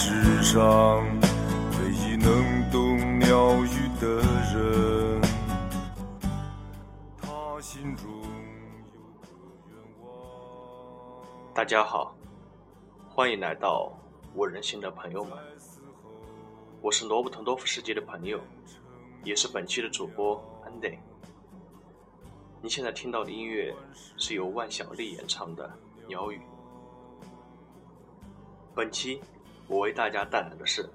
世上唯一能懂鸟语的人。他心中。大家好，欢迎来到我人心的朋友们，我是罗伯特·多夫斯基的朋友，也是本期的主播 Andy。你现在听到的音乐是由万晓利演唱的《鸟语》。本期我为大家带来的是：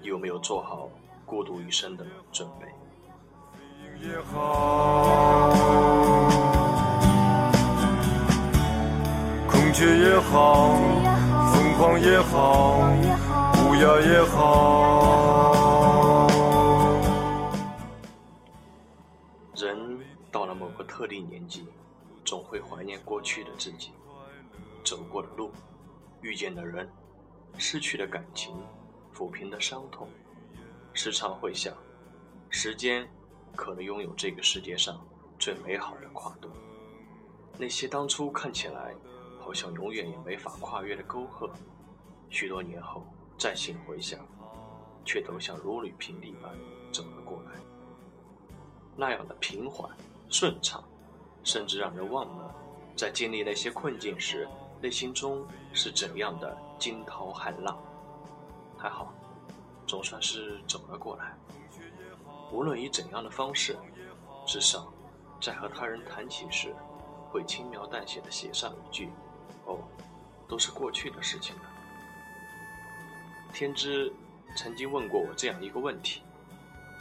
有没有做好孤独一生的准备？也好，孔雀也好，疯狂也好，乌鸦也好。人到了某个特定年纪，总会怀念过去的自己，走过的路，遇见的人，失去的感情，抚平的伤痛，时常会想，时间可能拥有这个世界上最美好的跨度。那些当初看起来好像永远也没法跨越的沟壑，许多年后再行回想，却都像如履平地般走了过来。那样的平缓、顺畅，甚至让人忘了，在经历那些困境时，内心中是怎样的惊涛骇浪。还好，总算是走了过来。无论以怎样的方式，至少在和他人谈起时，会轻描淡写的写上一句：“哦，都是过去的事情了。”天之曾经问过我这样一个问题：“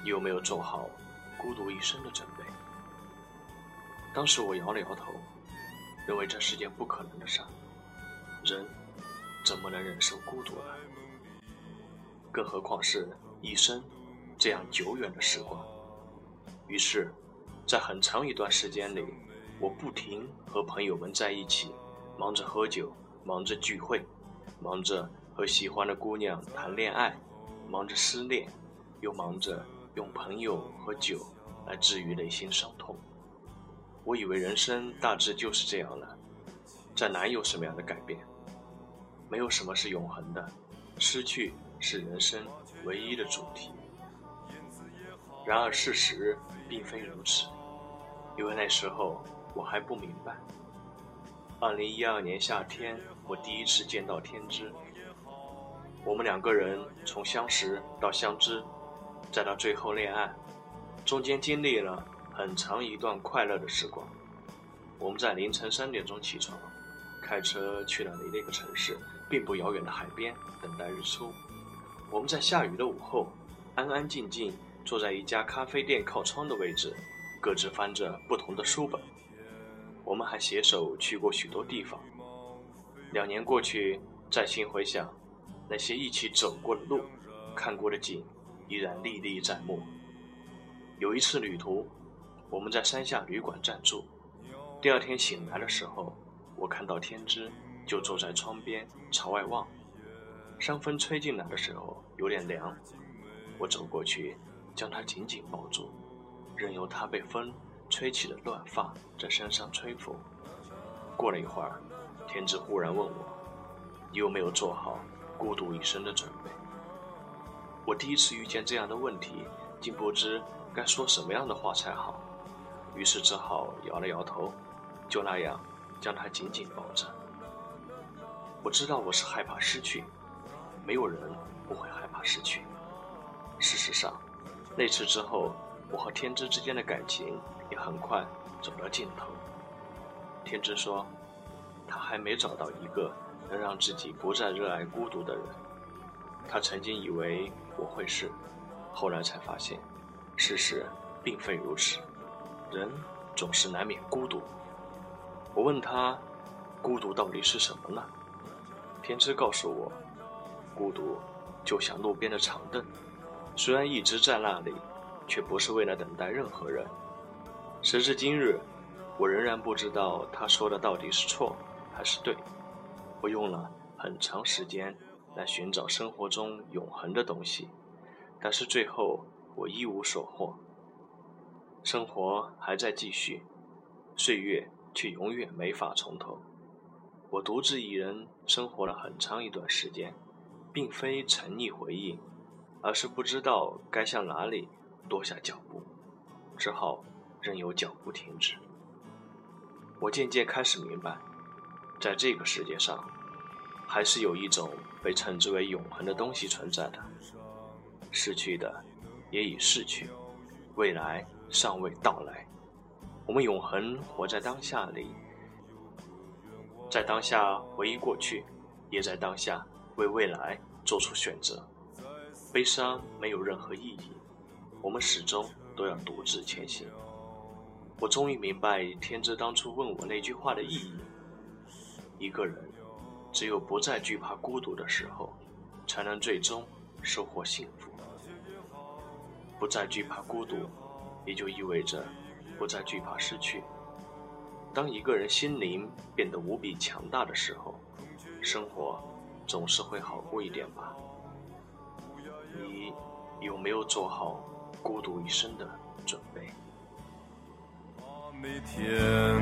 你有没有做好？”孤独一生的准备。当时我摇了摇头，认为这是件不可能的事。人怎么能忍受孤独呢？更何况是一生这样久远的时光。于是，在很长一段时间里，我不停和朋友们在一起，忙着喝酒，忙着聚会，忙着和喜欢的姑娘谈恋爱，忙着失恋，又忙着。用朋友和酒来治愈内心伤痛。我以为人生大致就是这样了，再难有什么样的改变？没有什么是永恒的，失去是人生唯一的主题。然而事实并非如此，因为那时候我还不明白。二零一二年夏天，我第一次见到天之，我们两个人从相识到相知。再到最后恋爱，中间经历了很长一段快乐的时光。我们在凌晨三点钟起床，开车去了离那个城市并不遥远的海边等待日出。我们在下雨的午后，安安静静坐在一家咖啡店靠窗的位置，各自翻着不同的书本。我们还携手去过许多地方。两年过去，再心回想，那些一起走过的路，看过的景。依然历历在目。有一次旅途，我们在山下旅馆暂住。第二天醒来的时候，我看到天之就坐在窗边朝外望。山风吹进来的时候有点凉，我走过去将他紧紧抱住，任由他被风吹起的乱发在身上吹拂。过了一会儿，天之忽然问我：“你有没有做好孤独一生的准备？”我第一次遇见这样的问题，竟不知该说什么样的话才好，于是只好摇了摇头，就那样将他紧紧抱着。我知道我是害怕失去，没有人不会害怕失去。事实上，那次之后，我和天之之间的感情也很快走到尽头。天之说，他还没找到一个能让自己不再热爱孤独的人。他曾经以为我会是，后来才发现，事实并非如此。人总是难免孤独。我问他，孤独到底是什么呢？天之告诉我，孤独就像路边的长凳，虽然一直在那里，却不是为了等待任何人。时至今日，我仍然不知道他说的到底是错还是对。我用了很长时间。来寻找生活中永恒的东西，但是最后我一无所获。生活还在继续，岁月却永远没法从头。我独自一人生活了很长一段时间，并非沉溺回忆，而是不知道该向哪里跺下脚步，只好任由脚步停止。我渐渐开始明白，在这个世界上，还是有一种被称之为永恒的东西存在的。逝去的也已逝去，未来尚未到来。我们永恒活在当下里，在当下回忆过去，也在当下为未来做出选择。悲伤没有任何意义，我们始终都要独自前行。我终于明白天之当初问我那句话的意义：一个人只有不再惧怕孤独的时候，才能最终收获幸福。不再惧怕孤独，也就意味着不再惧怕失去。当一个人心灵变得无比强大的时候，生活总是会好过一点吧。你有没有做好孤独一生的准备？每天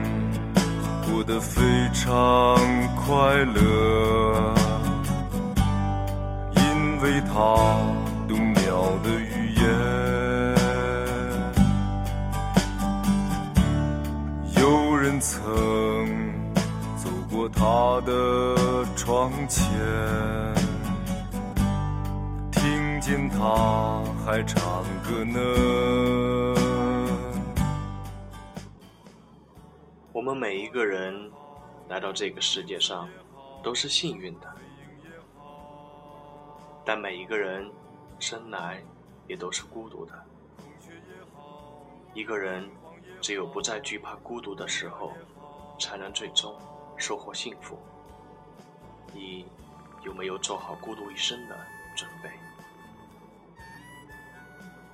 过得非常快乐，因为他懂鸟的语曾走过他的窗前，听见他还唱歌呢。我们每一个人来到这个世界上都是幸运的，但每一个人生来也都是孤独的。一个人只有不再惧怕孤独的时候，才能最终收获幸福。你有没有做好孤独一生的准备？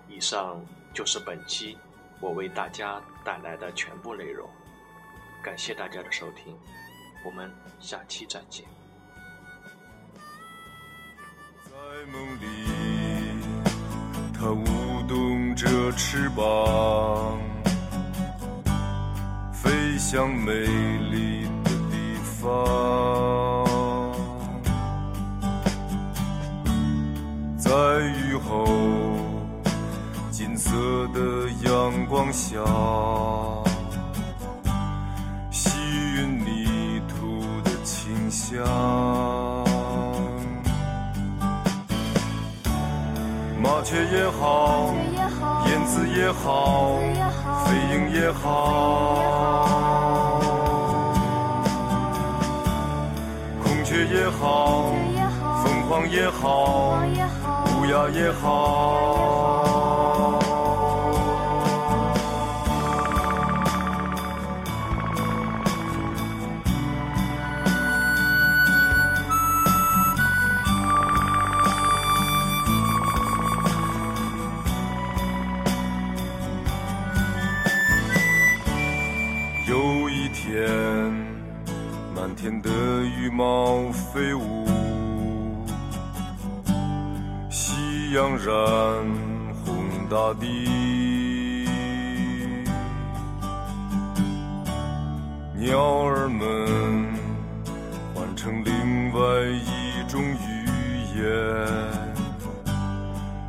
以上就是本期我为大家带来的全部内容。感谢大家的收听，我们下期再见。在梦里，它舞动着翅膀，向美丽的地方。在雨后，金色的阳光下。吸吮泥土的清香麻雀也好，燕子也好，飞鹰也好，也好疯狂也好乌鸦也好。有一天满天的羽毛飞舞夕阳染红大地。鸟儿们完成另外一种语言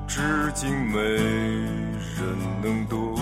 至今没人能懂